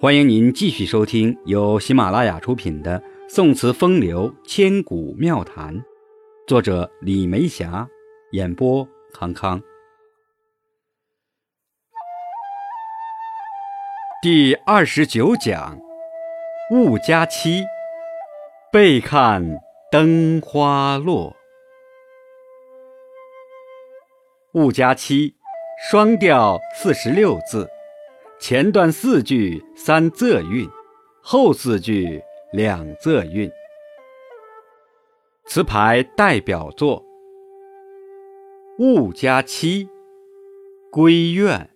欢迎您继续收听由喜马拉雅出品的《宋词风流千古妙谈》，作者李梅霞，演播康康。第二十九讲：雾家期，背看灯花落。雾家期，双调四十六字。前段四句三仄韵，后四句两仄韵。词牌代表作：雾家期、闺怨、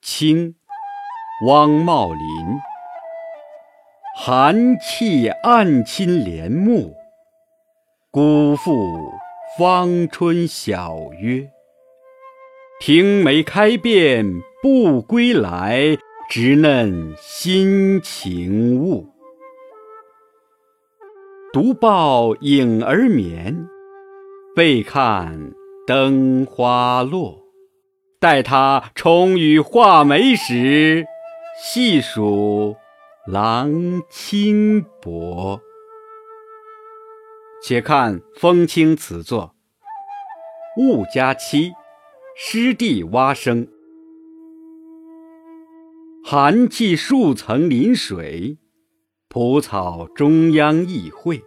清、汪茂林。寒气暗侵帘幕，辜负芳春晓约。庭梅开遍不归来，直嫩心情物。独抱影儿眠，背看灯花落。待他重与画眉时，细数郎轻薄。且看风清词作，雾家期。湿地蛙声，寒气数层临水，蒲草中央意会。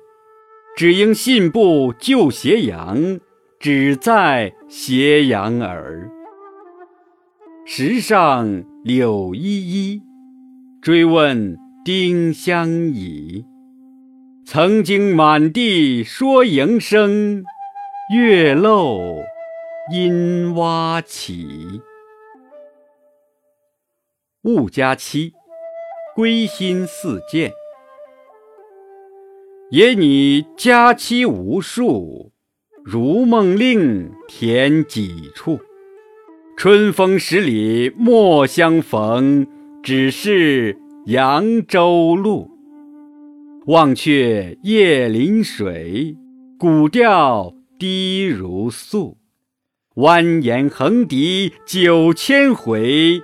只应信步就斜阳，只在斜阳耳。石上柳依依，追问丁香已。曾经满地说营生，月漏。阴蛙起，雾家期，归心似箭。野拟佳期无数，如梦令填几处。春风十里莫相逢，只是扬州路。忘却夜临水，古调低如诉。蜿蜒横笛九千回，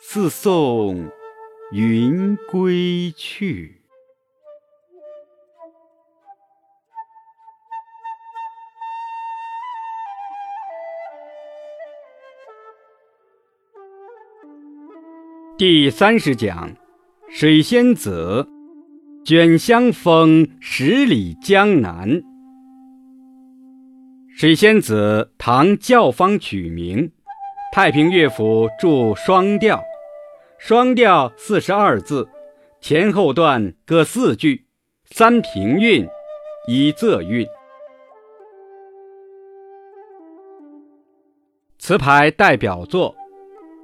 似送云归去。第三十讲，水仙子，卷香风十里江南。水仙子，唐教坊曲名，太平乐府注双调，双调四十二字，前后段各四句，三平韵，一仄韵。词牌代表作：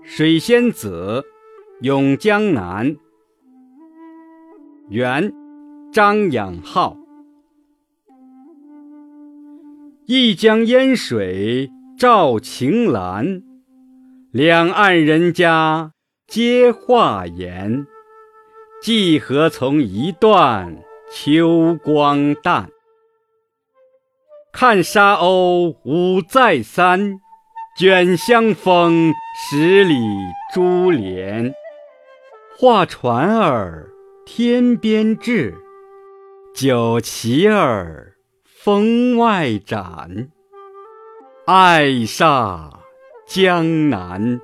水仙子，咏江南。元，张养浩。一江烟水照晴岚，两岸人家皆话言。寄何从一段秋光淡？看沙鸥舞再三，卷香风十里珠帘。画船儿天边至，酒旗儿。风外展，爱煞江南。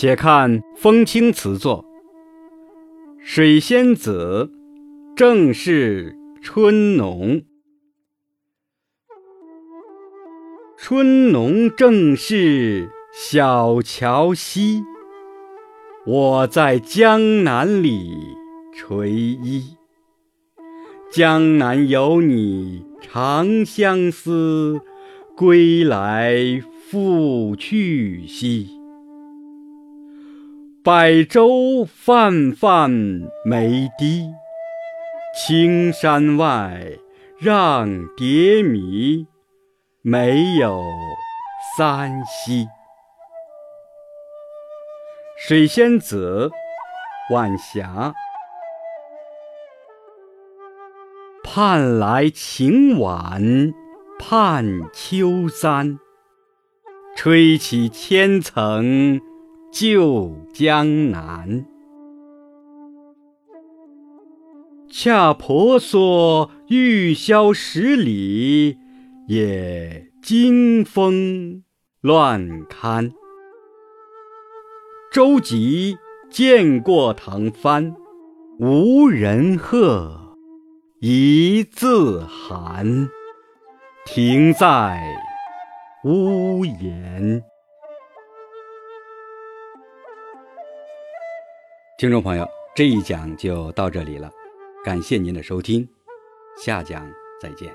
且看风清词作，水仙子，正是春浓。春浓正是小桥西，我在江南里垂衣。江南有你长相思，归来复去兮。百舟泛泛没堤，青山外让蝶迷，没有三溪。水仙子，晚霞。盼来晴晚盼秋三，吹起千层旧江南。恰婆娑玉箫十里，也惊风乱堪。舟楫见过腾帆，无人贺，一字寒。停在屋檐。听众朋友，这一讲就到这里了。感谢您的收听，下讲再见。